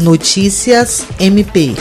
Notícias MP.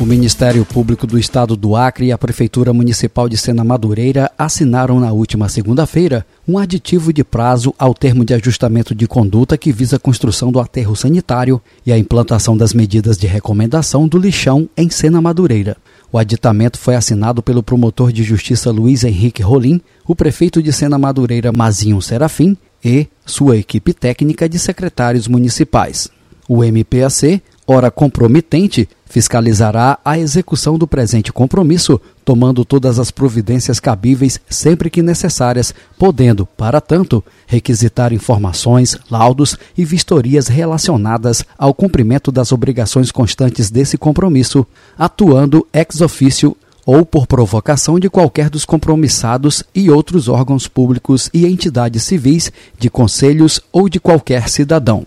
O Ministério Público do Estado do Acre e a Prefeitura Municipal de Sena Madureira assinaram na última segunda-feira um aditivo de prazo ao termo de ajustamento de conduta que visa a construção do aterro sanitário e a implantação das medidas de recomendação do lixão em Sena Madureira. O aditamento foi assinado pelo promotor de justiça Luiz Henrique Rolim, o prefeito de Sena Madureira Mazinho Serafim e sua equipe técnica de secretários municipais. O MPAC, ora compromitente, fiscalizará a execução do presente compromisso, tomando todas as providências cabíveis sempre que necessárias, podendo, para tanto, requisitar informações, laudos e vistorias relacionadas ao cumprimento das obrigações constantes desse compromisso, atuando ex officio ou por provocação de qualquer dos compromissados e outros órgãos públicos e entidades civis, de conselhos ou de qualquer cidadão.